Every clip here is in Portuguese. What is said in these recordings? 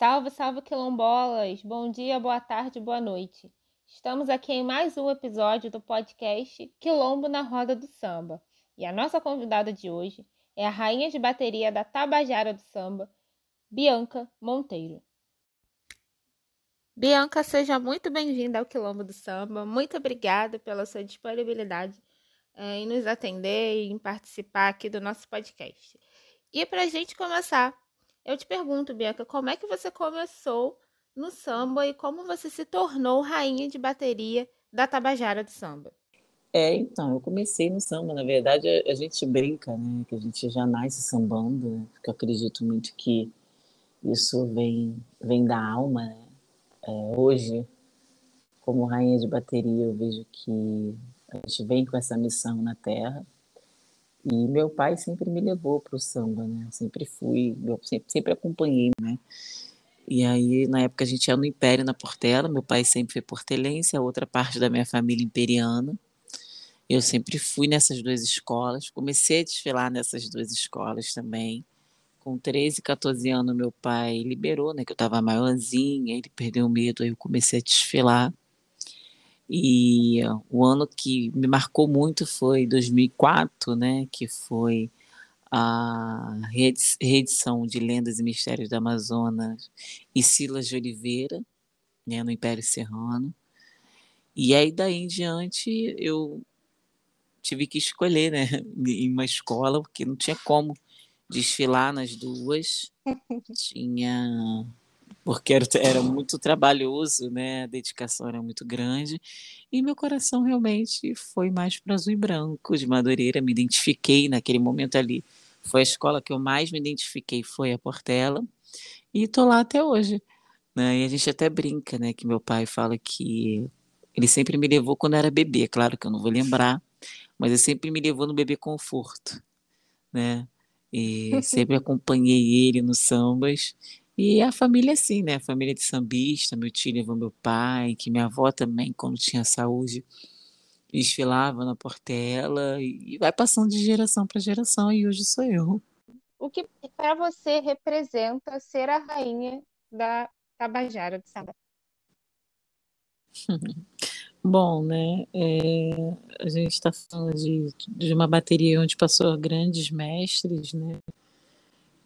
Salve, salve quilombolas! Bom dia, boa tarde, boa noite. Estamos aqui em mais um episódio do podcast Quilombo na Roda do Samba. E a nossa convidada de hoje é a rainha de bateria da Tabajara do Samba, Bianca Monteiro. Bianca, seja muito bem-vinda ao Quilombo do Samba. Muito obrigada pela sua disponibilidade é, em nos atender e em participar aqui do nosso podcast. E para a gente começar, eu te pergunto, Bianca, como é que você começou no samba e como você se tornou rainha de bateria da Tabajara do Samba? É, então, eu comecei no samba. Na verdade, a, gente brinca, né? Que a gente já nasce sambando, né? Porque eu acredito muito que isso vem, vem da alma, né? É, hoje, como rainha de bateria, eu vejo que a gente vem com essa missão na Terra e meu pai sempre me levou para o samba, né? Sempre fui, eu sempre, sempre acompanhei, né? E aí, na época, a gente ia no Império, na Portela. Meu pai sempre foi portelense, a outra parte da minha família imperiana. Eu sempre fui nessas duas escolas. Comecei a desfilar nessas duas escolas também. Com 13, 14 anos, meu pai liberou, né? Que eu estava maiorzinha, ele perdeu o medo, aí eu comecei a desfilar. E o ano que me marcou muito foi 2004, né, que foi a reedição de Lendas e Mistérios da Amazonas e Silas de Oliveira, né, no Império Serrano. E aí daí em diante eu tive que escolher, né, em uma escola, porque não tinha como desfilar nas duas. Tinha porque era, era muito trabalhoso, né? A dedicação era muito grande. E meu coração realmente foi mais para azul e branco de Madureira. Me identifiquei naquele momento ali. Foi a escola que eu mais me identifiquei, foi a Portela. E estou lá até hoje. Né? E a gente até brinca, né? Que meu pai fala que ele sempre me levou quando era bebê. Claro que eu não vou lembrar, mas ele sempre me levou no bebê conforto, né? E sempre acompanhei ele nos sambas. E a família, assim, né? A família de sambista, meu tio levou meu pai, que minha avó também, quando tinha saúde, desfilava na Portela, e vai passando de geração para geração, e hoje sou eu. O que para você representa ser a rainha da Tabajara de Samba? Bom, né? É, a gente está falando de, de uma bateria onde passou grandes mestres, né?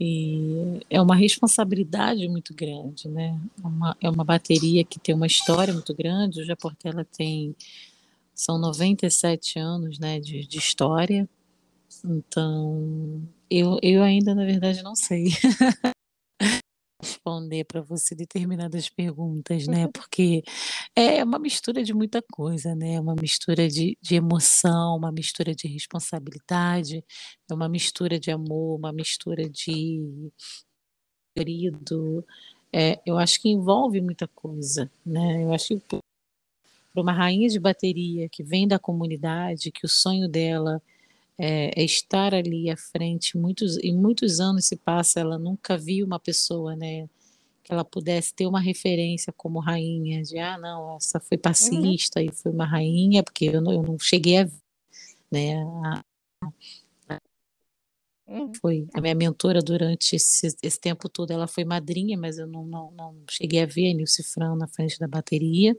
E é uma responsabilidade muito grande, né? Uma, é uma bateria que tem uma história muito grande. O Japortela tem são 97 anos, né, de, de história. Então, eu, eu ainda na verdade não sei. responder para você determinadas perguntas, né? Uhum. Porque é uma mistura de muita coisa, né? Uma mistura de, de emoção, uma mistura de responsabilidade, é uma mistura de amor, uma mistura de querido. É, eu acho que envolve muita coisa, né? Eu acho que para uma rainha de bateria que vem da comunidade, que o sonho dela é, é, estar ali à frente. Muitos, e muitos anos se passa, ela nunca viu uma pessoa, né? Que ela pudesse ter uma referência como rainha, de ah, não, essa foi passista uhum. e foi uma rainha, porque eu não, eu não cheguei a ver, né? A, uhum. foi a minha mentora durante esse, esse, tempo todo, ela foi madrinha, mas eu não, não, não cheguei a ver a Nilce Fran na frente da bateria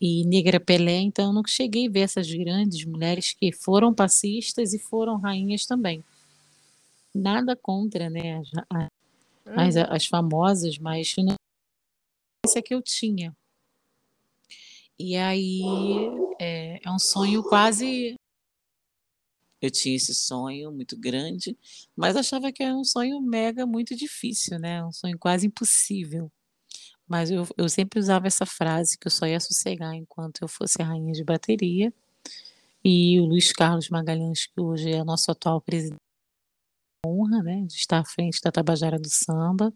e Negra Pelé, então eu não cheguei a ver essas grandes mulheres que foram passistas e foram rainhas também. Nada contra, né, as, as, uhum. as famosas, mas não essa que eu tinha. E aí é, é um sonho quase eu tinha esse sonho muito grande, mas achava que era um sonho mega muito difícil, né? Um sonho quase impossível. Mas eu, eu sempre usava essa frase que eu só ia sossegar enquanto eu fosse a rainha de bateria. E o Luiz Carlos Magalhães, que hoje é nosso atual presidente, honra, né, de estar à frente da Tabajara do Samba.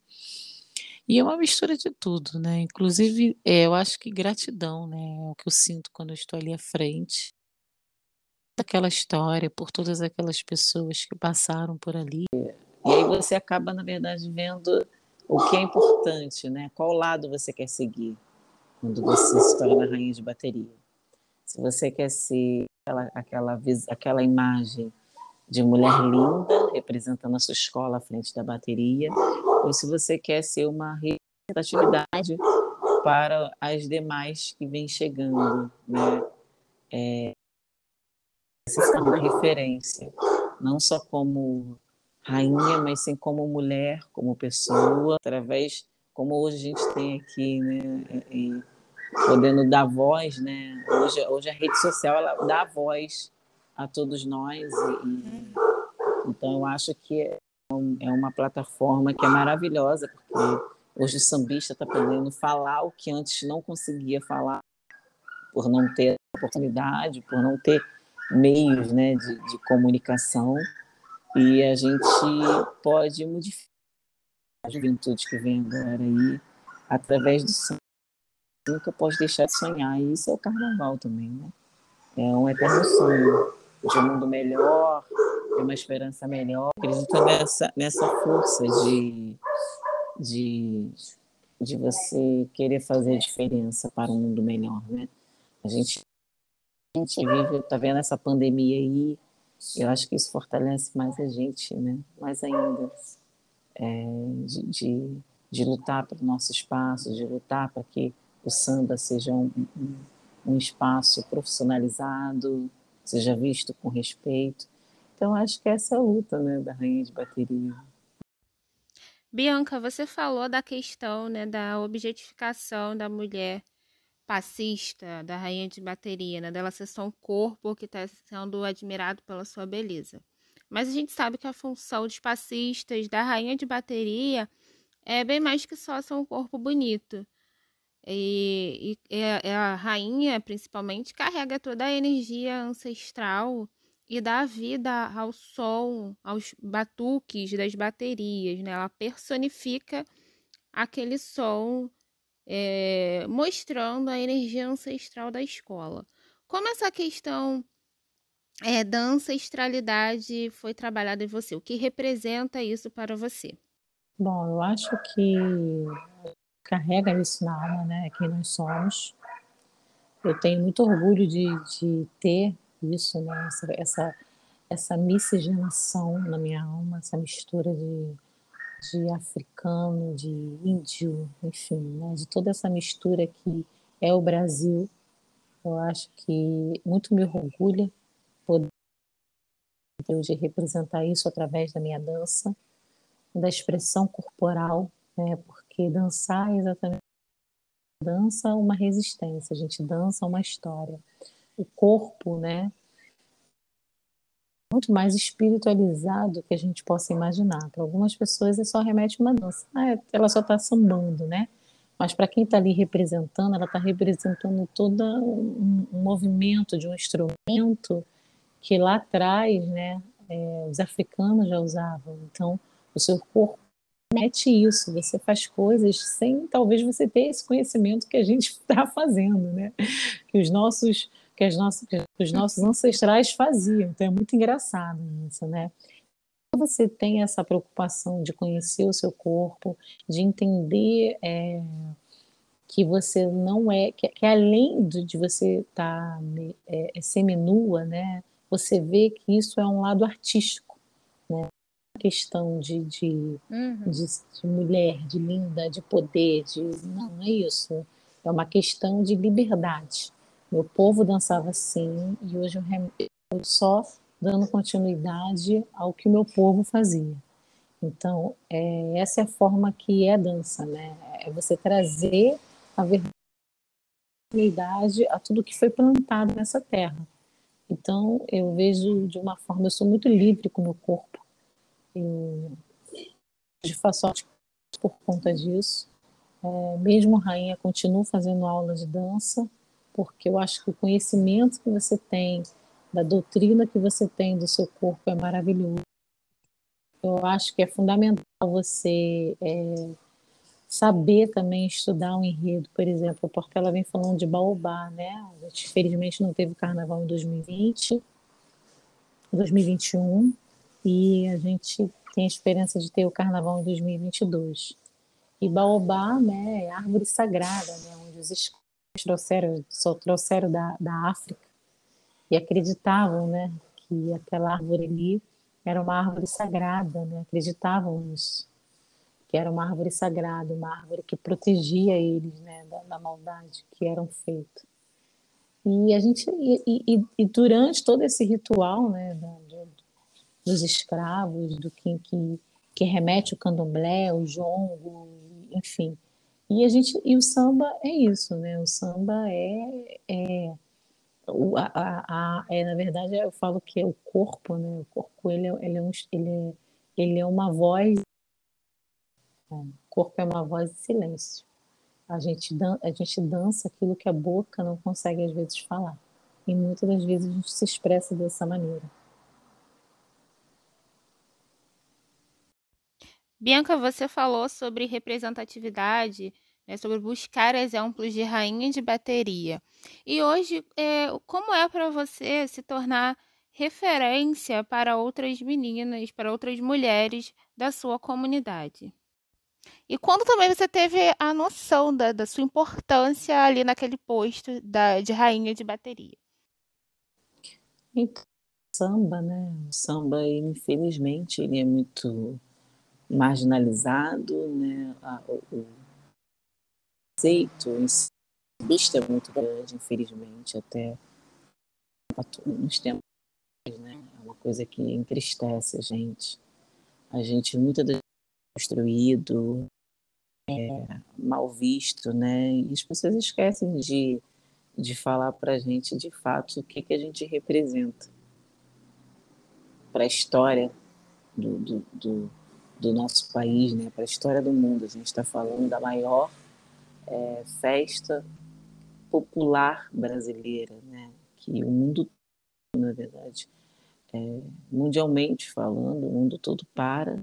E é uma mistura de tudo, né? Inclusive, é, eu acho que gratidão, né? É o que eu sinto quando eu estou ali à frente. Aquela história, por todas aquelas pessoas que passaram por ali. E aí você acaba, na verdade, vendo o que é importante, né? Qual lado você quer seguir quando você se torna rainha de bateria? Se você quer ser aquela, aquela, aquela imagem de mulher linda representando a sua escola à frente da bateria, ou se você quer ser uma representatividade para as demais que vêm chegando, né? É, essa é uma referência, não só como rainha, mas sim como mulher, como pessoa, através como hoje a gente tem aqui, né? E, podendo dar voz, né? Hoje, hoje a rede social ela dá voz a todos nós e, e então eu acho que é, é uma plataforma que é maravilhosa porque hoje o sambista está podendo falar o que antes não conseguia falar por não ter oportunidade, por não ter meios, né, de, de comunicação e a gente pode modificar a juventude que vem agora aí através do sonho. Nunca pode deixar de sonhar. E isso é o carnaval também, né? É um eterno sonho de um mundo melhor, de uma esperança melhor. Acredito nessa, nessa força de, de, de você querer fazer diferença para um mundo melhor, né? A gente, a gente vive, tá vendo essa pandemia aí, eu acho que isso fortalece mais a gente, né? Mais ainda. É, de, de, de, lutar pelo nosso espaço, de lutar para que o samba seja um, um, um, espaço profissionalizado, seja visto com respeito. Então, acho que essa é a luta né, da rainha de bateria. Bianca, você falou da questão né, da objetificação da mulher passista da rainha de bateria, né? Dela ser só um corpo que está sendo admirado pela sua beleza. Mas a gente sabe que a função dos passistas, da rainha de bateria, é bem mais que só ser um corpo bonito. E, e, e a rainha, principalmente, carrega toda a energia ancestral e dá vida ao som, aos batuques das baterias, né? Ela personifica aquele som é, mostrando a energia ancestral da escola. Como essa questão é, da ancestralidade foi trabalhada em você? O que representa isso para você? Bom, eu acho que carrega isso na alma, né? Quem nós somos. Eu tenho muito orgulho de, de ter isso, né? Essa, essa, essa miscigenação na minha alma, essa mistura de de africano, de índio, enfim, né, de toda essa mistura que é o Brasil. Eu acho que muito me orgulha poder de representar isso através da minha dança, da expressão corporal, né, porque dançar é exatamente dança uma resistência, a gente dança uma história. O corpo, né, muito mais espiritualizado que a gente possa imaginar. Para algumas pessoas é só remete uma dança, ah, é, ela só está sambando, né? Mas para quem está ali representando, ela está representando todo um, um, movimento de um instrumento que lá atrás, né, é, os africanos já usavam. Então, o seu corpo mete isso, você faz coisas sem talvez você ter esse conhecimento que a gente está fazendo, né? Que os nossos que, as nossas, que os nossos ancestrais faziam. Então é muito engraçado isso, né? Você tem essa preocupação de conhecer o seu corpo, de entender é, que você não é, que, que além de, você estar tá, é, é, seminua, né? Você vê que isso é um lado artístico, né? questão de, de, uhum. de, de, mulher, de linda, de poder, de não é isso. É uma questão de liberdade. Meu povo dançava assim e hoje eu só dando continuidade ao que o meu povo fazia. Então, é, essa é a forma que é dança, né? É você trazer a verdade a tudo que foi plantado nessa terra. Então, eu vejo de uma forma, eu sou muito livre com o meu corpo. Eu faço por conta disso. É, mesmo rainha, continuo fazendo aula de dança porque eu acho que o conhecimento que você tem, da doutrina que você tem do seu corpo é maravilhoso. Eu acho que é fundamental você é, saber também estudar um enredo, por exemplo, porque ela vem falando de Baobá, né? A gente, infelizmente, não teve carnaval em 2020, 2021, e a gente tem a esperança de ter o carnaval em 2022. E Baobá, né, é árvore sagrada, né, onde os trouxeram, só trouxeram da, da África e acreditavam, né, que aquela árvore ali era uma árvore sagrada, né, acreditavam nisso. que era uma árvore sagrada, uma árvore que protegia eles né, da, da maldade que eram feitos. E a gente e, e, e, durante todo esse ritual, né, do, dos escravos, do que, que, que remete o candomblé, o jongo, enfim. E a gente e o samba é isso, né? O samba é, é o, a, a, é na verdade eu falo que é o corpo, né? O corpo ele é, ele é, um, ele é, ele é uma voz. O corpo é uma voz de silêncio. A gente, dan a gente dança aquilo que a boca não consegue às vezes falar. E muitas das vezes a gente se expressa dessa maneira. Bianca, você falou sobre representatividade, né, sobre buscar exemplos de rainha de bateria. E hoje, é, como é para você se tornar referência para outras meninas, para outras mulheres da sua comunidade? E quando também você teve a noção da, da sua importância ali naquele posto da, de rainha de bateria? Então, samba, né? O samba, infelizmente, ele é muito marginalizado, né? O conceito em si, vista é muito grande, infelizmente, até nos tempos, né? É uma coisa que entristece a gente. A gente muitas é construído, é, mal visto, né? E as pessoas esquecem de, de falar para a gente de fato o que, que a gente representa para a história do, do, do, do, nosso país, né? para a história do mundo. A gente está falando da maior é, festa popular brasileira, né? que o mundo, na verdade, é, mundialmente falando, o mundo todo para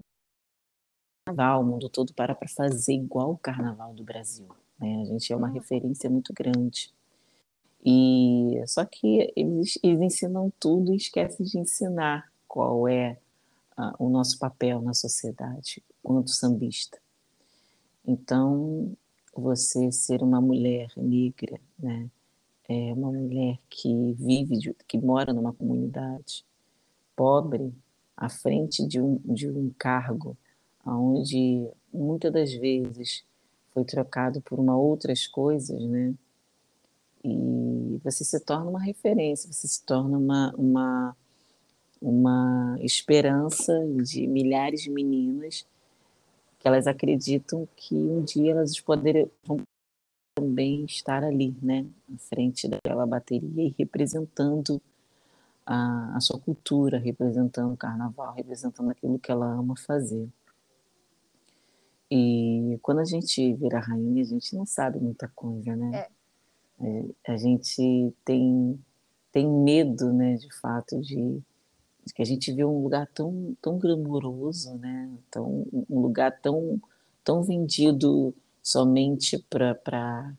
carnaval, o mundo todo para para fazer igual o carnaval do Brasil. Né? A gente é uma referência muito grande. E só que eles, eles ensinam tudo e esquecem de ensinar qual é o nosso papel na sociedade quanto sambista. Então, você ser uma mulher negra, né? É uma mulher que vive, que mora numa comunidade pobre, à frente de um, de um cargo onde muitas das vezes foi trocado por uma outras coisas, né? E você se torna uma referência, você se torna uma, uma, uma esperança de milhares de meninas que elas acreditam que um dia elas poderão também estar ali, né, à frente daquela bateria e representando a, a sua cultura, representando o carnaval, representando aquilo que ela ama fazer. E quando a gente vira rainha, a gente não sabe muita coisa, né? É. é. A gente tem, tem medo, né, de fato, de, que a gente vê um lugar tão, tão glamouroso, né? Tão, um lugar tão, tão vendido somente para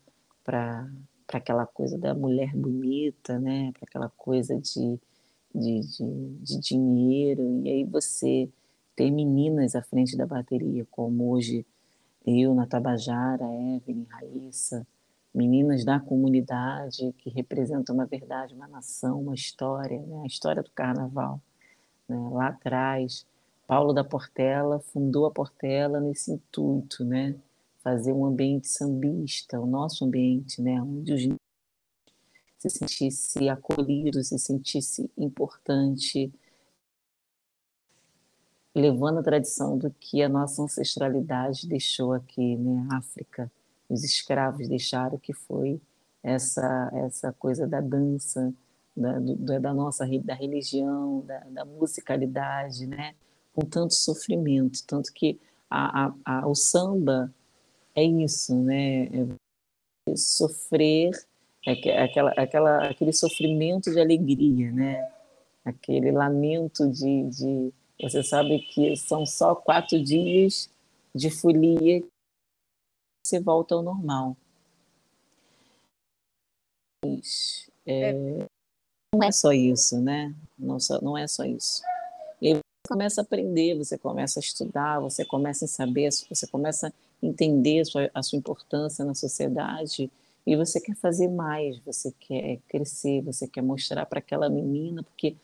aquela coisa da mulher bonita, né? Para aquela coisa de, de, de, de dinheiro. E aí você ter meninas à frente da bateria, como hoje eu na Tabajara, Evelyn, Raíssa, meninas da comunidade que representam uma verdade, uma nação, uma história, né? a história do carnaval. Né? Lá atrás, Paulo da Portela fundou a Portela nesse intuito, né? fazer um ambiente sambista, o nosso ambiente, né? onde os se sentisse acolhido, se sentisse importante, levando a tradição do que a nossa ancestralidade deixou aqui, né, África, os escravos deixaram que foi essa essa coisa da dança, da, do, da nossa da religião, da, da, musicalidade, né, com tanto sofrimento, tanto que a, a, a, o samba é isso, né, é sofrer é aquela, aquela, aquele sofrimento de alegria, né, aquele lamento de, de você sabe que são só quatro dias de folia você volta ao normal. É, não é só isso, né? Não, só, não é só isso. E aí você começa a aprender, você começa a estudar, você começa a saber, você começa a entender a sua, a sua importância na sociedade e você quer fazer mais, você quer crescer, você quer mostrar para aquela menina, porque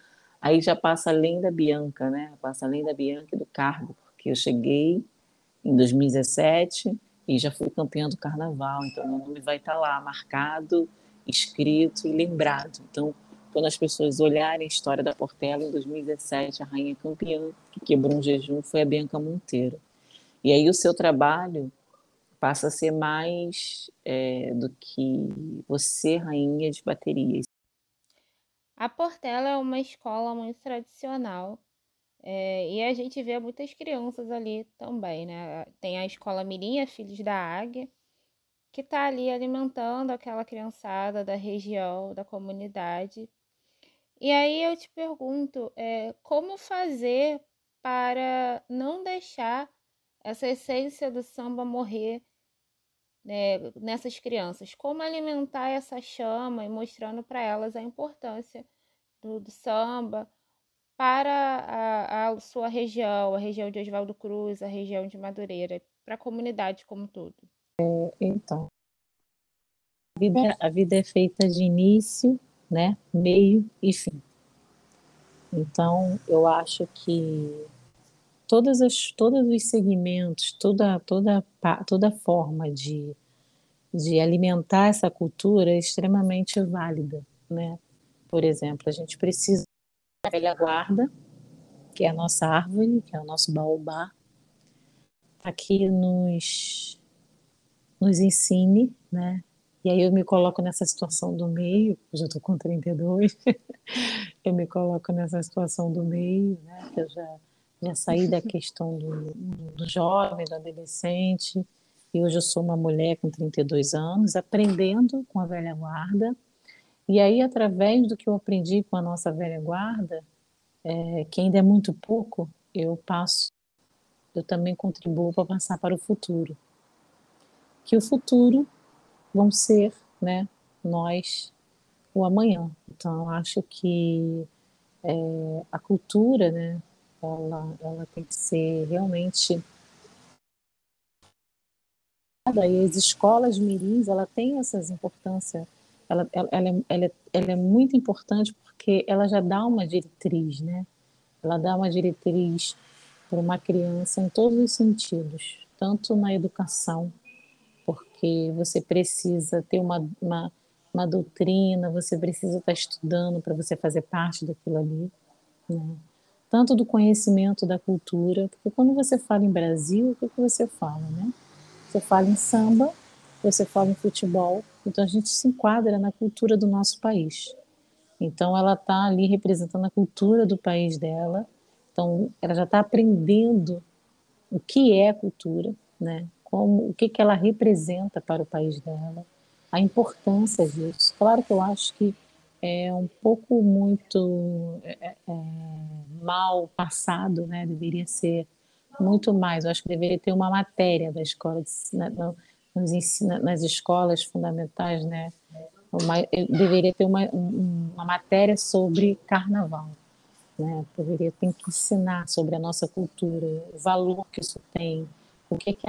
Aí já passa além da Bianca, né? Passa além da Bianca e do cargo, porque eu cheguei em 2017 e já fui campeã do carnaval, então meu nome vai estar lá marcado, escrito e lembrado. Então, quando as pessoas olharem a história da Portela em 2017, a rainha campeã que quebrou um jejum foi a Bianca Monteiro. E aí o seu trabalho passa a ser mais é, do que você, rainha de baterias. A Portela é uma escola muito tradicional é, e a gente vê muitas crianças ali também, né? Tem a escola Mirinha Filhos da Águia, que está ali alimentando aquela criançada da região, da comunidade. E aí eu te pergunto, é, como fazer para não deixar essa essência do samba morrer né, nessas crianças? Como alimentar essa chama e mostrando para elas a importância do, do samba, para a, a, sua região, a região de Oswaldo Cruz, a região de Madureira, para a comunidade como um todo? É, então, a vida, a vida é feita de início, né, meio e fim. Então, eu acho que todas as, todos os segmentos, toda, toda, toda forma de, de alimentar essa cultura é extremamente válida, né? Por exemplo, a gente precisa a velha guarda, que é a nossa árvore, que é o nosso baobá, aqui nos, nos ensine, né? E aí eu me coloco nessa situação do meio, já estou com 32, eu me coloco nessa situação do meio, né? Eu já, já saí da questão do, do jovem, do adolescente, e hoje eu sou uma mulher com 32 anos, aprendendo com a velha guarda, e aí, através do que eu aprendi com a nossa velha guarda, é, que ainda é muito pouco, eu passo, eu também contribuo para passar para o futuro. Que o futuro vão ser, né, nós, o amanhã. Então, acho que é, a cultura, né, ela, ela tem que ser realmente e as escolas mirins, ela tem essas importâncias ela, ela, ela, é, ela, é, ela é muito importante porque ela já dá uma diretriz, né? Ela dá uma diretriz para uma criança em todos os sentidos, tanto na educação, porque você precisa ter uma, uma, uma doutrina, você precisa estar estudando para você fazer parte daquilo ali, né? tanto do conhecimento da cultura, porque quando você fala em Brasil, o que, que você fala, né? Você fala em samba, você fala em futebol, então a gente se enquadra na cultura do nosso país. Então ela está ali representando a cultura do país dela. Então ela já está aprendendo o que é cultura, né? Como o que que ela representa para o país dela, a importância disso. Claro que eu acho que é um pouco muito é, é, é mal passado, né? Deveria ser muito mais. Eu acho que deveria ter uma matéria da escola de, né, nos ensina, nas escolas fundamentais, né? Uma, deveria ter uma, uma matéria sobre carnaval, né? Poderia ter que ensinar sobre a nossa cultura, o valor que isso tem, o que que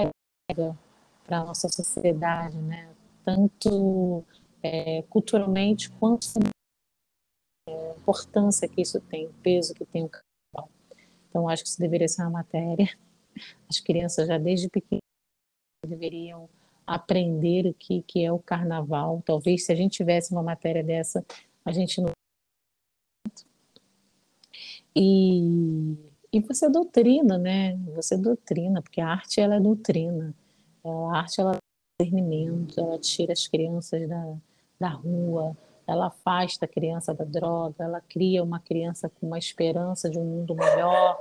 para a nossa sociedade, né? Tanto é, culturalmente quanto a é, importância que isso tem, o peso que tem o carnaval. Então, acho que isso deveria ser uma matéria. As crianças já desde pequenas deveriam aprender o que, que é o carnaval. Talvez se a gente tivesse uma matéria dessa, a gente não. E, e você doutrina, né? Você doutrina, porque a arte ela é doutrina. A arte ela é discernimento, ela tira as crianças da, da rua, ela afasta a criança da droga, ela cria uma criança com uma esperança de um mundo melhor,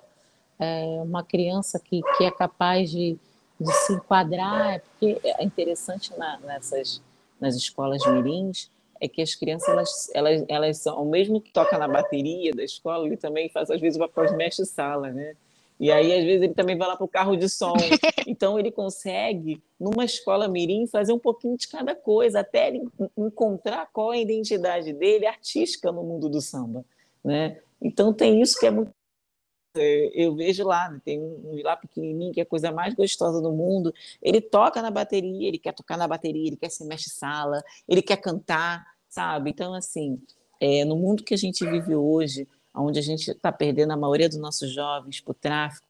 é, uma criança que, que é capaz de, de se enquadrar, é porque é interessante na, nessas nas escolas mirins é que as crianças elas, elas, elas são, ao mesmo que toca na bateria da escola, ele também faz às vezes o papel de mestre sala, né? E aí às vezes ele também vai lá para o carro de som. Então ele consegue numa escola mirim fazer um pouquinho de cada coisa, até ele encontrar qual é a identidade dele artística no mundo do samba, né? Então tem isso que é muito eu vejo lá, né, tem um lá pequenininho que é a coisa mais gostosa do mundo. Ele toca na bateria, ele quer tocar na bateria, ele quer ser mestre-sala, ele quer cantar, sabe? Então, assim, é, no mundo que a gente vive hoje, onde a gente está perdendo a maioria dos nossos jovens para o tráfico,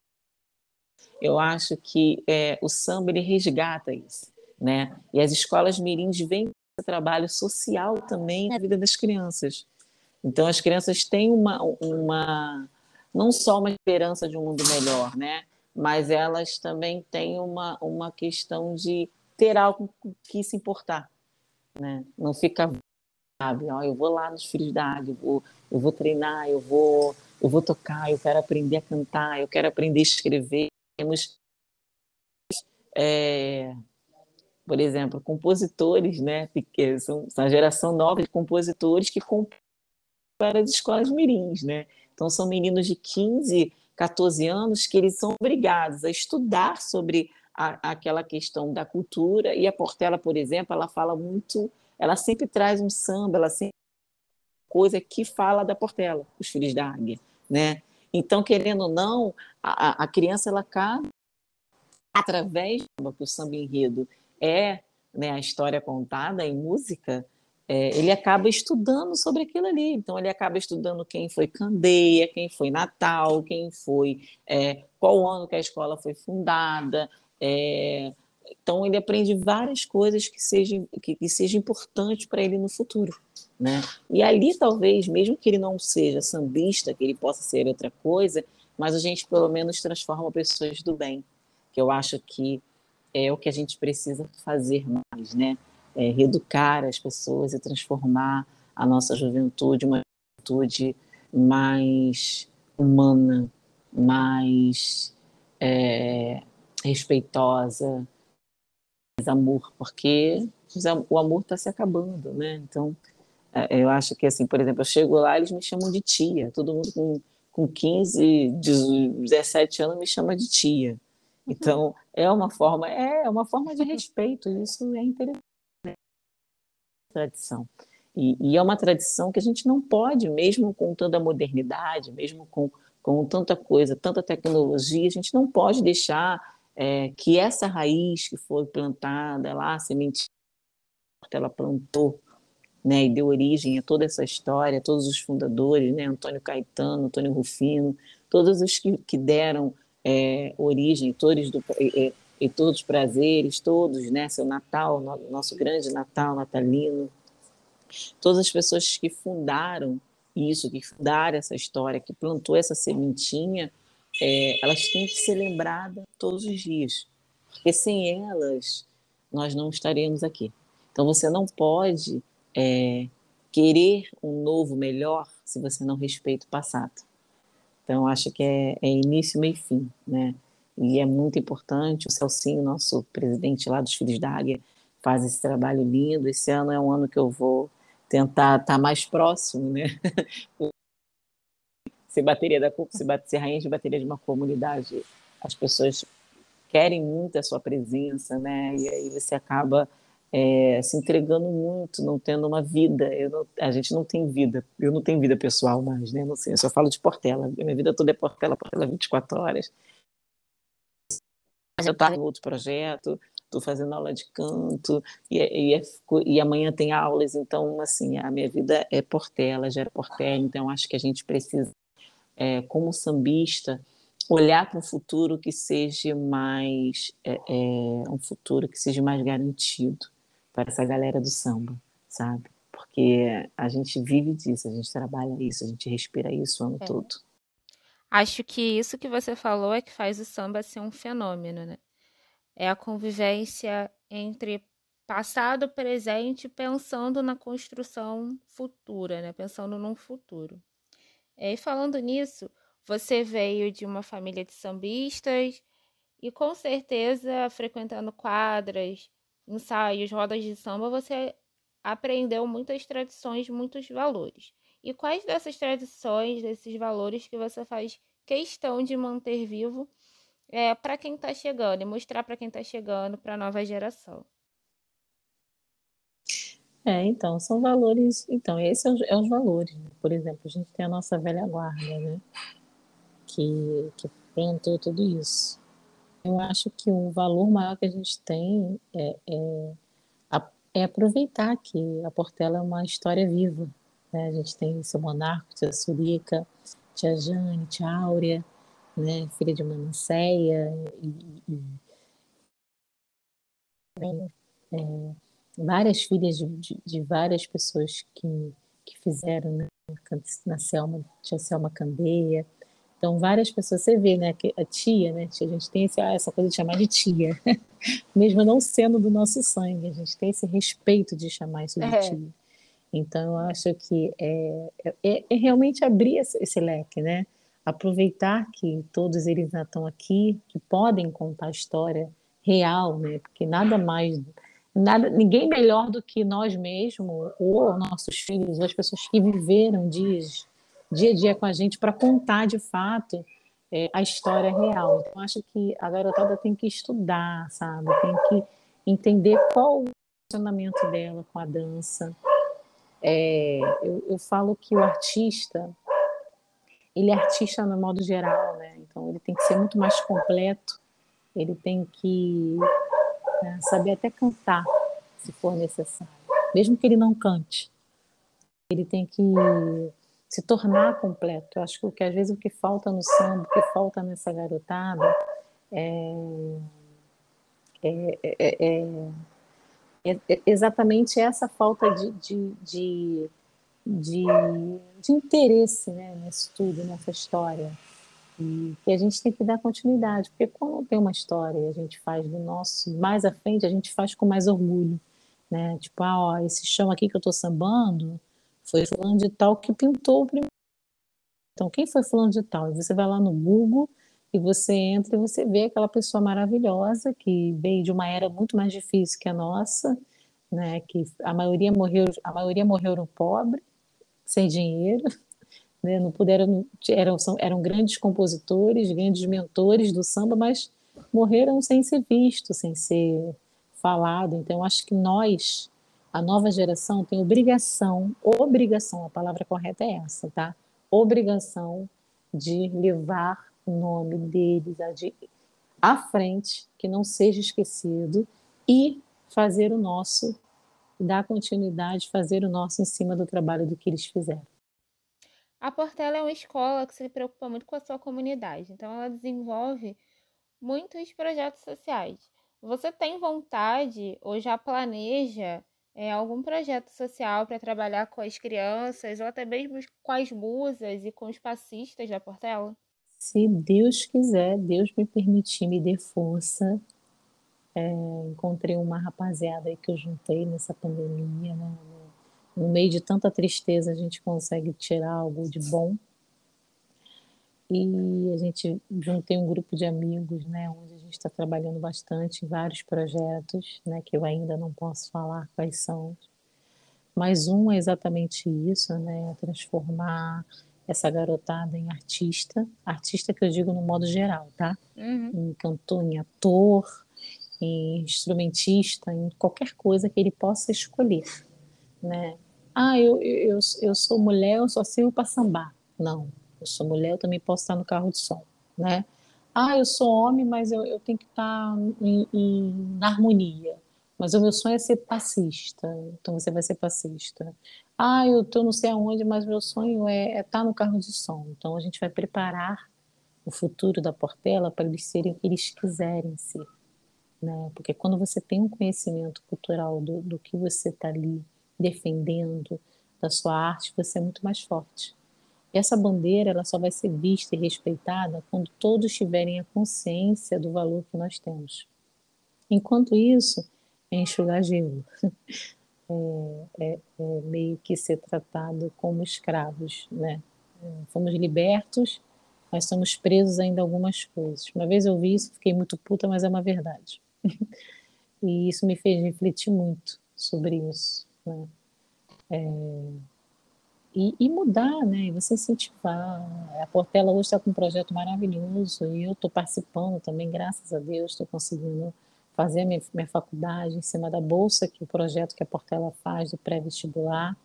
Eu acho que é, o samba ele resgata isso, né? E as escolas mirins vêm trabalho social também na vida das crianças. Então as crianças têm uma, uma não só uma esperança de um mundo melhor, né? Mas elas também têm uma, uma questão de ter algo que se importar, né? Não fica sabe, ó, eu vou lá nos Filhos da Águia, eu vou, eu vou treinar, eu vou, eu vou tocar, eu quero aprender a cantar, eu quero aprender a escrever. Temos, é, por exemplo, compositores, né? São, são a geração nova de compositores que compõem para as escolas mirins, né? Então, são meninos de 15, 14 anos que eles são obrigados a estudar sobre a, aquela questão da cultura. E a Portela, por exemplo, ela fala muito, ela sempre traz um samba, ela sempre coisa que fala da Portela, os filhos da águia, né? Então, querendo ou não, a, a criança ela acaba através do que o samba enredo é né, a história contada em música, é, ele acaba estudando sobre aquilo ali. Então, ele acaba estudando quem foi Candeia, quem foi Natal, quem foi, é, qual ano que a escola foi fundada. É, então, ele aprende várias coisas que sejam, que, que sejam importantes para ele no futuro. Né? E ali, talvez, mesmo que ele não seja sambista, que ele possa ser outra coisa, mas a gente, pelo menos, transforma pessoas do bem, que eu acho que é o que a gente precisa fazer mais, né? É, reeducar as pessoas e transformar a nossa juventude uma juventude mais humana, mais é, respeitosa, mais amor, porque o amor está se acabando, né? Então, é, eu acho que, assim, por exemplo, eu chego lá, eles me chamam de tia, todo mundo com, com 15, 17 anos me chama de tia. Então, é uma forma, é uma forma de respeito, isso é interessante tradição. E, e, é uma tradição que a gente não pode, mesmo com tanta modernidade, mesmo com, com tanta coisa, tanta tecnologia, a gente não pode deixar é, que essa raiz que foi plantada lá, a semente ela plantou, né, e deu origem a toda essa história, todos os fundadores, né, Antônio Caetano, Antônio Rufino, todos os que, que deram é, origem, todos do, é, e todos os prazeres, todos, né? Seu Natal, nosso grande Natal natalino, todas as pessoas que fundaram isso, que fundaram essa história, que plantou essa sementinha, é, elas têm que ser lembradas todos os dias, porque sem elas nós não estaríamos aqui. Então você não pode é, querer um novo melhor se você não respeita o passado. Então acho que é, é início, meio e fim, né? E é muito importante. O Celcinho, nosso presidente lá dos Filhos da Águia, faz esse trabalho lindo. Esse ano é um ano que eu vou tentar estar mais próximo, né? ser bateria da ser, ser rainha de bateria de uma comunidade, as pessoas querem muito a sua presença, né? E aí você acaba é, se entregando muito, não tendo uma vida. Não, a gente não tem vida. Eu não tenho vida pessoal mais, né? Não sei, eu só falo de Portela. Minha vida toda é Portela, Portela 24 horas eu estou em outro projeto, estou fazendo aula de canto, e, é, e, é, e, amanhã tem aulas, então, assim, a minha vida é Portela, gera Portela, então acho que a gente precisa, é, como sambista, olhar para um futuro que seja mais, é, é, um futuro que seja mais garantido para essa galera do samba, sabe? Porque a gente vive disso, a gente trabalha isso, a gente respira isso o ano é. todo. Acho que isso que você falou é que faz o samba ser um fenômeno, né? É a convivência entre passado, presente, pensando na construção futura, né? Pensando num futuro. E falando nisso, você veio de uma família de sambistas e com certeza frequentando quadras, ensaios, rodas de samba, você aprendeu muitas tradições, muitos valores. E quais dessas tradições, desses valores que você faz questão de manter vivo é, para quem está chegando e mostrar para quem está chegando, para a nova geração? É, então, são valores. Então, esses são é, é os valores. Né? Por exemplo, a gente tem a nossa velha guarda, né? Que, que plantou tudo isso. Eu acho que o valor maior que a gente tem é, é, é aproveitar que a Portela é uma história viva, né? A gente tem seu monarca, tia Surica, tia Jane, tia Áurea, né, filha de Manasseia, e, e é, várias filhas de, de, de, várias pessoas que, que fizeram, né, na Selma, tia Selma Candeia, então, várias pessoas, você vê, né, que a tia, né, a gente tem esse, ah, essa coisa de chamar de tia, mesmo não sendo do nosso sangue, a gente tem esse respeito de chamar isso de é. tia. Então, eu acho que é, é, é realmente abrir esse, leque, né? Aproveitar que todos eles estão aqui, que podem contar a história real, né? Porque nada mais, nada, ninguém melhor do que nós mesmos, ou nossos filhos, ou as pessoas que viveram dias dia a dia com a gente para contar de fato é, a história real. Então, acho que a garotada tem que estudar, sabe? Tem que entender qual o relacionamento dela com a dança. É, eu, eu falo que o artista, ele é artista no modo geral, né? Então, ele tem que ser muito mais completo, ele tem que né, saber até cantar, se for necessário. Mesmo que ele não cante, ele tem que se tornar completo. Eu acho que, que às vezes o que falta no samba, o que falta nessa garotada é, é, é, é exatamente essa falta de, de, de, de, de interesse né, nesse tudo, nessa história. E que a gente tem que dar continuidade, porque quando tem uma história e a gente faz do nosso, mais à frente, a gente faz com mais orgulho. Né? Tipo, ah, ó, esse chão aqui que eu estou sambando, foi fulano de tal que pintou o primeiro. Então, quem foi fulano de tal? E você vai lá no Google e você entra e você vê aquela pessoa maravilhosa que veio de uma era muito mais difícil que a nossa, né? Que a maioria morreu, a maioria morreram pobre, sem dinheiro, né? Não puderam, eram, eram grandes compositores, grandes mentores do samba, mas morreram sem ser visto, sem ser falado. Então, acho que nós a nova geração tem obrigação, obrigação, a palavra correta é essa, tá? Obrigação de levar nome deles à frente, que não seja esquecido, e fazer o nosso, dar continuidade, fazer o nosso em cima do trabalho do que eles fizeram. A Portela é uma escola que se preocupa muito com a sua comunidade, então ela desenvolve muitos projetos sociais. Você tem vontade ou já planeja é, algum projeto social para trabalhar com as crianças ou até mesmo com as musas e com os passistas da Portela? Se Deus quiser, Deus me permitir, me dê força. É, encontrei uma rapaziada aí que eu juntei nessa pandemia, né? No meio de tanta tristeza, a gente consegue tirar algo de bom. E a gente juntei um grupo de amigos, né, onde a gente está trabalhando bastante em vários projetos, né, que eu ainda não posso falar quais são. Mas um é exatamente isso, né, transformar essa garotada em artista, artista que eu digo no modo geral, tá? Uhum. Em cantor, em ator, em instrumentista, em qualquer coisa que ele possa escolher, né? Ah, eu, eu, eu sou mulher, eu só sirvo para sambar. Não, eu sou mulher, eu também posso estar no carro de som, né? Ah, eu sou homem, mas eu, eu tenho que estar em, em, na harmonia. Mas o meu sonho é ser passista, então você vai ser passista. Ah, eu estou não sei aonde, mas meu sonho é, é estar no carro de som. Então a gente vai preparar o futuro da Portela para eles serem o que eles quiserem ser. Né? Porque quando você tem um conhecimento cultural do, do que você está ali defendendo, da sua arte, você é muito mais forte. Essa bandeira ela só vai ser vista e respeitada quando todos tiverem a consciência do valor que nós temos. Enquanto isso, enxugar gelo. É, é, é meio que ser tratado como escravos, né? Fomos libertos, mas somos presos ainda a algumas coisas. Uma vez eu vi isso, fiquei muito puta, mas é uma verdade. e isso me fez refletir muito sobre isso, né? É, e, e, mudar, né? E você incentivar. A Portela hoje está com um projeto maravilhoso e eu estou participando também, graças a Deus, estou conseguindo fazer minha, minha faculdade em cima da bolsa que o projeto que a Portela faz do pré-vestibular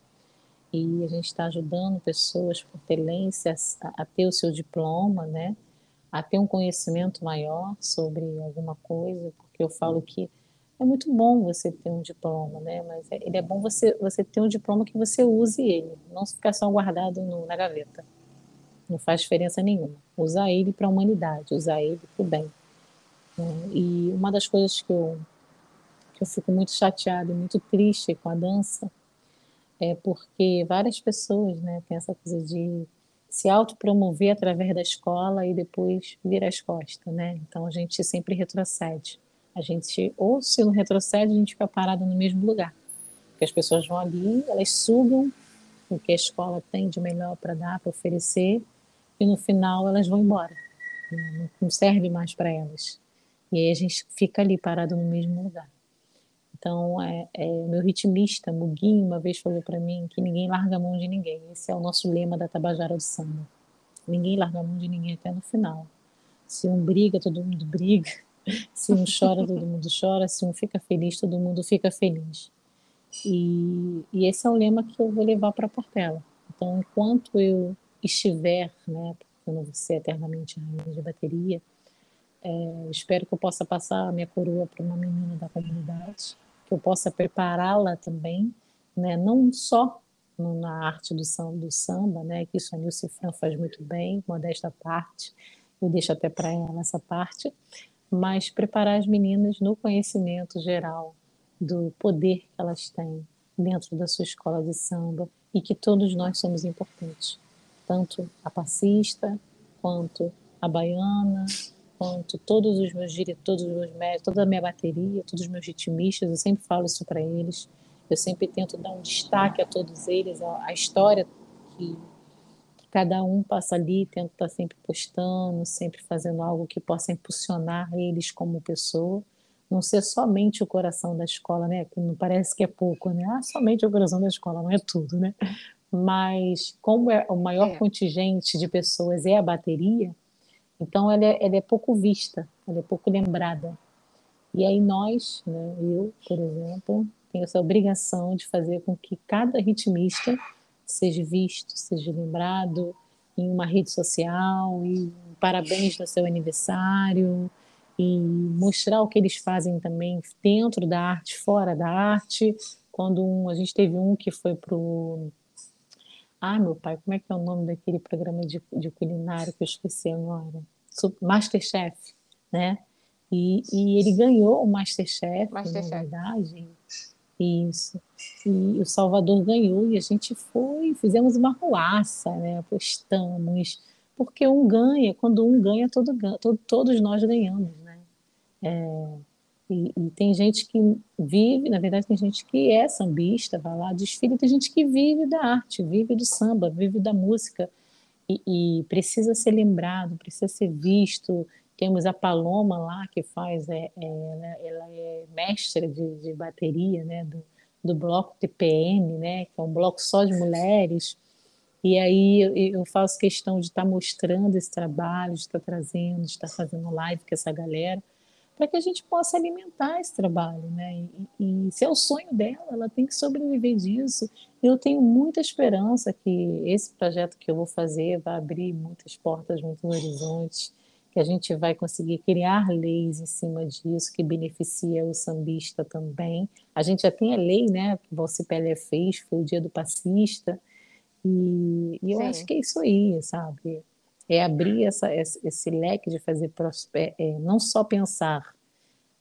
e a gente está ajudando pessoas portelenses a, a ter o seu diploma, né? A ter um conhecimento maior sobre alguma coisa, porque eu falo que é muito bom você ter um diploma, né? Mas é, ele é bom você, você ter um diploma que você use ele, não ficar só guardado no, na gaveta. não faz diferença nenhuma. Usar ele para a humanidade, usar ele para o bem. Né? E uma das coisas que eu, que eu fico muito chateada e muito triste com a dança é porque várias pessoas né, têm essa coisa de se autopromover através da escola e depois virar as costas, né? Então a gente sempre retrocede. A gente, ou se não retrocede, a gente fica parado no mesmo lugar. Porque as pessoas vão ali, elas sugam o que a escola tem de melhor para dar, para oferecer, e no final elas vão embora. Não serve mais para elas. E aí a gente fica ali parado no mesmo lugar. Então, é, é, meu ritmista, Muguinho, uma vez falou para mim que ninguém larga a mão de ninguém. Esse é o nosso lema da Tabajara do Samba. Ninguém larga a mão de ninguém até no final. Se um briga, todo mundo briga. Se um chora, todo mundo chora. Se um fica feliz, todo mundo fica feliz. E, e esse é o lema que eu vou levar para a Portela. Então, enquanto eu estiver, né, porque eu não vou ser eternamente rainha de bateria, é, espero que eu possa passar a minha coroa para uma menina da comunidade que eu possa prepará-la também, né, não só na arte do samba, do samba, né, que isso a Nilce Fran faz muito bem, modesta parte, eu deixo até para ela essa parte, mas preparar as meninas no conhecimento geral do poder que elas têm dentro da sua escola de samba e que todos nós somos importantes, tanto a passista quanto a baiana, quanto todos os meus diretores, todos os meus médicos, toda a minha bateria, todos os meus ritmistas, eu sempre falo isso para eles. Eu sempre tento dar um destaque a todos eles, a, a história que, que, cada um passa ali, tento estar tá sempre postando, sempre fazendo algo que possa impulsionar eles como pessoa. Não ser somente o coração da escola, né? Que não parece que é pouco, né? Ah, somente o coração da escola, não é tudo, né? Mas como é o maior é. contingente de pessoas é a bateria, então, ela é, ela é pouco vista, ela é pouco lembrada. E aí nós, né, eu, por exemplo, tenho essa obrigação de fazer com que cada ritmista seja visto, seja lembrado em uma rede social, e parabéns no seu aniversário, e mostrar o que eles fazem também dentro da arte, fora da arte. Quando um, a gente teve um que foi para o ah, meu pai, como é que é o nome daquele programa de, de culinária que eu esqueci agora? Masterchef, né? E, e ele ganhou o Masterchef, Masterchef. na verdade. Isso. E o Salvador ganhou e a gente foi, fizemos uma ruaça, né? Apostamos. Porque um ganha, quando um ganha, todo, todo, todos nós ganhamos, né? É, e, e, tem gente que vive, na verdade, tem gente que é sambista, vai lá, desfile, tem gente que vive da arte, vive do samba, vive da música e, e precisa ser lembrado, precisa ser visto. Temos a Paloma lá, que faz, é, é ela, ela, é mestra de, de bateria né, do, do bloco TPM, né, que é um bloco só de mulheres. E aí eu, eu faço questão de estar tá mostrando esse trabalho, de estar tá trazendo, de estar tá fazendo live com essa galera para que a gente possa alimentar esse trabalho, né? E, e, se é o sonho dela, ela tem que sobreviver disso. Eu tenho muita esperança que esse projeto que eu vou fazer vai abrir muitas portas, muitos horizontes, que a gente vai conseguir criar leis em cima disso que beneficia o sambista também. A gente já tem a lei, né? Que Pelé fez, foi o Dia do Passista. E, e eu Sim. acho que é isso aí, sabe? É abrir essa, esse leque de fazer prosper, é, não só pensar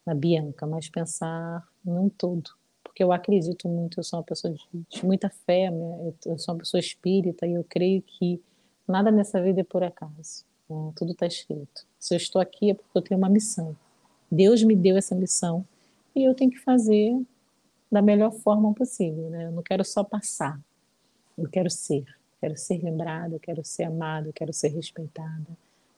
na Bianca, mas pensar num todo. Porque eu acredito muito, eu sou uma pessoa de, de muita fé, né? eu sou uma pessoa espírita e eu creio que nada nessa vida é por acaso. Né? Tudo está escrito. Se eu estou aqui é porque eu tenho uma missão. Deus me deu essa missão e eu tenho que fazer da melhor forma possível. Né? Eu não quero só passar, eu quero ser quero ser lembrada, quero ser amada, quero ser respeitada.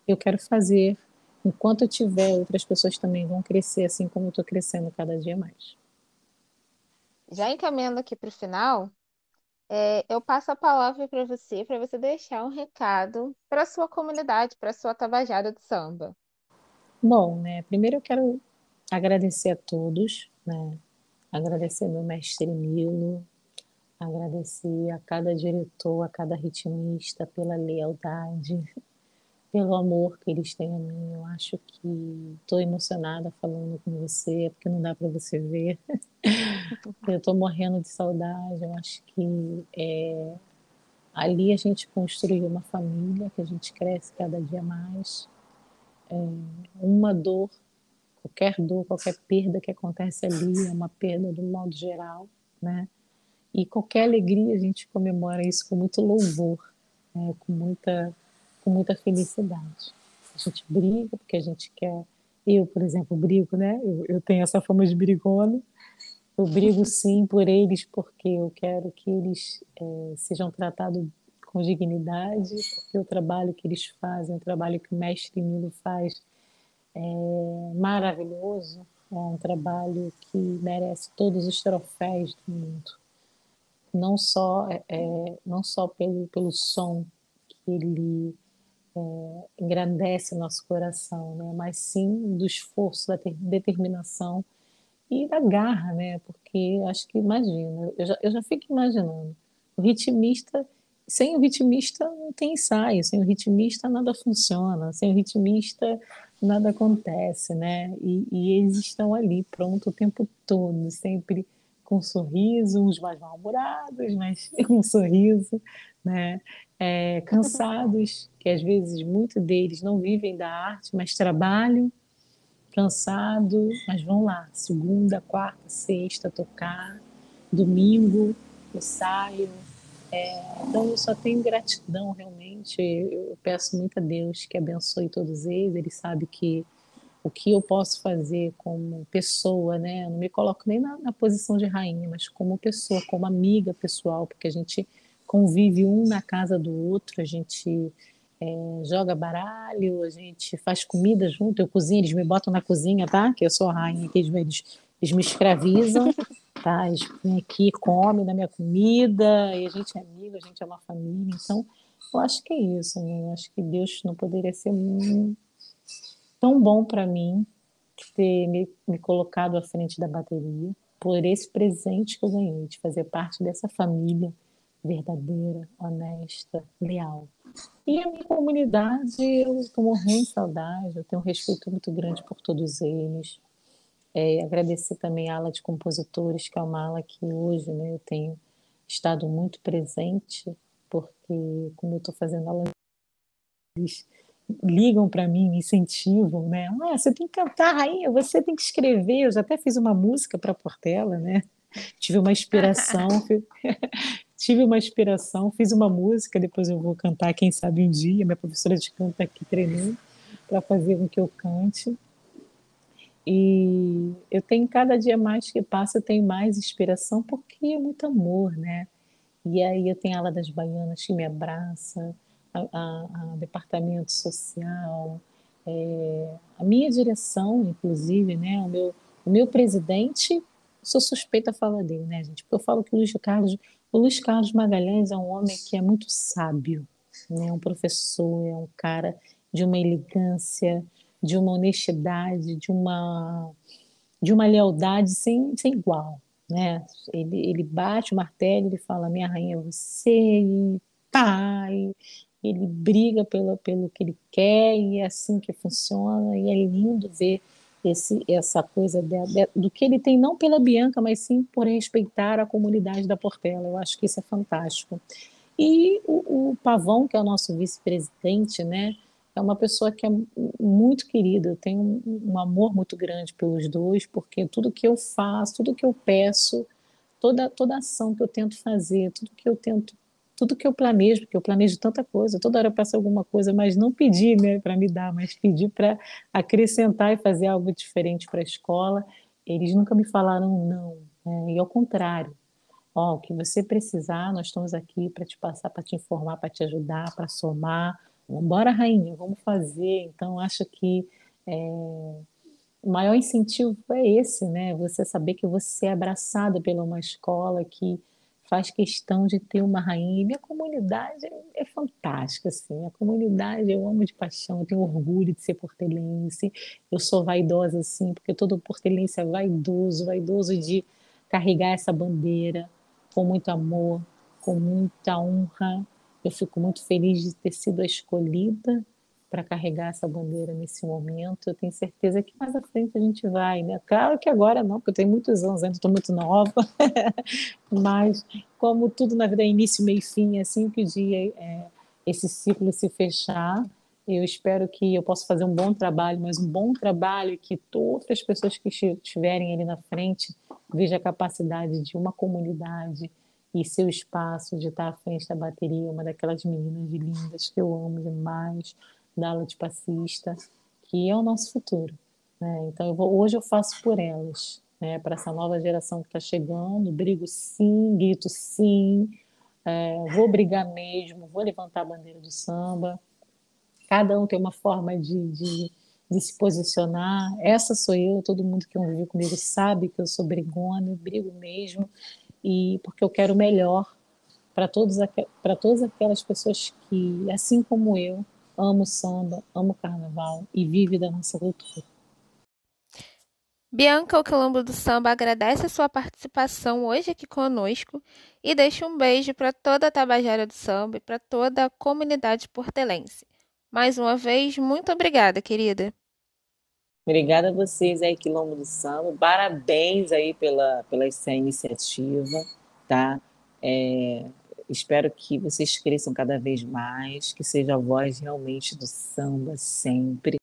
Eu quero fazer enquanto eu tiver, outras pessoas também vão crescer assim como eu estou crescendo cada dia mais. Já encaminhando aqui para o final, é, eu passo a palavra para você, para você deixar um recado para a sua comunidade, para a sua tabajada de samba. Bom, né, primeiro eu quero agradecer a todos, né, agradecer meu mestre Nilo, Agradecer a cada diretor, a cada ritmista pela lealdade, pelo amor que eles têm a mim. Eu acho que estou emocionada falando com você, porque não dá para você ver. eu estou morrendo de saudade. Eu acho que é, ali a gente construiu uma família que a gente cresce cada dia mais. É, uma dor, qualquer dor, qualquer perda que acontece ali é uma perda do modo geral, né? E qualquer alegria a gente comemora isso com muito louvor, né? com muita com muita felicidade. A gente briga porque a gente quer. Eu, por exemplo, brigo, né? Eu, eu tenho essa fama de brigona. Eu brigo sim por eles porque eu quero que eles é, sejam tratados com dignidade, porque o trabalho que eles fazem, o trabalho que o mestre Nilo faz, é maravilhoso. É um trabalho que merece todos os troféus do mundo. Não só, é, é não só pelo, pelo som que ele é, engrandece nosso coração, né? mas sim do esforço, da determinação e da garra, né? Porque acho que imagina, eu já, eu já fico imaginando, o ritmista, sem o ritmista não tem ensaio, sem o ritmista nada funciona, sem o ritmista nada acontece, né? E, e eles estão ali pronto o tempo todo, sempre com um sorriso, uns mais mal-humorados, mas com um sorriso, né? É, cansados, que às vezes muitos deles não vivem da arte, mas trabalham, cansado, mas vão lá, segunda, quarta, sexta, tocar, domingo, ensaio. É, então eu só tenho gratidão realmente. Eu peço muito a Deus que abençoe todos eles. Ele sabe que o que eu posso fazer como pessoa, né? Eu não me coloco nem na, na posição de rainha, mas como pessoa, como amiga pessoal, porque a gente convive um na casa do outro, a gente é, joga baralho, a gente faz comida junto, eu cozinho, eles me botam na cozinha, tá? Que eu sou a rainha, que eles, eles me escravizam, tá? Eles vêm aqui, comem na minha comida, e a gente é amigo, a gente é uma família, então eu acho que é isso, né? Eu acho que Deus não poderia ser tão bom para mim ter me, me colocado à frente da bateria, por esse presente que eu ganhei, de fazer parte dessa família verdadeira, honesta, leal. E a minha comunidade, eu estou morrendo de saudade, eu tenho um respeito muito grande por todos eles. É, agradecer também a ala de compositores, que é uma ala que hoje né, eu tenho estado muito presente, porque como eu estou fazendo aula, ligam para mim, me incentivam, né? Ah, você tem que cantar, rainha, você tem que escrever. Eu já até fiz uma música para Portela, né? Tive uma inspiração, tive uma inspiração, fiz uma música, depois eu vou cantar, quem sabe um dia. Minha professora de canto aqui treinando para fazer com que eu cante. E eu tenho cada dia mais que passa, eu tenho mais inspiração, porque é muito amor, né? E aí eu tenho a ala das baianas que me abraça, a, a, departamento social, é, a minha direção, inclusive, né, o meu, o meu presidente, sou suspeita a falar dele, né, gente? Porque eu falo que o Luiz Carlos, o Luiz Carlos Magalhães é um homem que é muito sábio, né, um professor, é um cara de uma elegância, de uma honestidade, de uma de uma lealdade sem, sem igual, né? Ele, ele bate o martelo, ele fala minha rainha você e pai ele briga pelo, pelo que ele quer e é assim que funciona e é lindo ver esse, essa coisa de, de, do que ele tem não pela Bianca, mas sim por respeitar a comunidade da Portela. Eu acho que isso é fantástico. E o, o Pavão, que é o nosso vice-presidente, né, é uma pessoa que é muito querida. Eu tenho um, um amor muito grande pelos dois, porque tudo que eu faço, tudo que eu peço, toda toda ação que eu tento fazer, tudo que eu tento tudo que eu planejo, porque eu planejo tanta coisa, toda hora eu peço alguma coisa, mas não pedir né, para me dar, mas pedir para acrescentar e fazer algo diferente para a escola. Eles nunca me falaram não, né? e ao contrário. Ó, o que você precisar, nós estamos aqui para te passar, para te informar, para te ajudar, para somar. Bora, rainha, vamos fazer. Então, acho que é, o maior incentivo é esse, né? Você saber que você é abraçada pela uma escola que faz questão de ter uma rainha. E minha comunidade é, é fantástica, assim. A comunidade eu amo de paixão, eu tenho orgulho de ser portelense. Eu sou vaidosa, assim, porque todo portelense é vaidoso, vaidoso de carregar essa bandeira com muito amor, com muita honra. Eu fico muito feliz de ter sido a escolhida para carregar essa bandeira nesse momento. Eu tenho certeza que mais à frente a gente vai, né? Claro que agora não, porque eu tenho muitos anos, ainda estou muito nova, mas como tudo na vida é início, meio e fim, assim que o dia é, esse ciclo se fechar, eu espero que eu possa fazer um bom trabalho, mas um bom trabalho que todas as pessoas que estiverem ali na frente vejam a capacidade de uma comunidade e seu espaço de estar à frente da bateria, uma daquelas meninas lindas que eu amo demais, da passista, que é o nosso futuro. Né? Então, eu vou, hoje eu faço por elas, né? para essa nova geração que está chegando, brigo sim, grito sim, é, vou brigar mesmo, vou levantar a bandeira do samba, Cada um tem uma forma de, de, de se posicionar. Essa sou eu, todo mundo que convive comigo sabe que eu sou brigona, eu brigo mesmo, e porque eu quero o melhor para todas aquelas pessoas que, assim como eu, amo samba, amo carnaval e vive da nossa cultura. Bianca, o Quilombo do Samba, agradece a sua participação hoje aqui conosco e deixa um beijo para toda a Tabajara do Samba e para toda a comunidade portelense. Mais uma vez, muito obrigada, querida. Obrigada a vocês aí, Quilombo do Samba. Parabéns aí pela, pela essa iniciativa, tá? É, espero que vocês cresçam cada vez mais, que seja a voz realmente do samba sempre.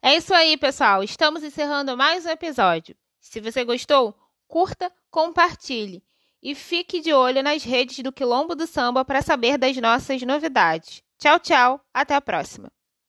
É isso aí, pessoal. Estamos encerrando mais um episódio. Se você gostou, curta, compartilhe e fique de olho nas redes do Quilombo do Samba para saber das nossas novidades. Tchau, tchau. Até a próxima.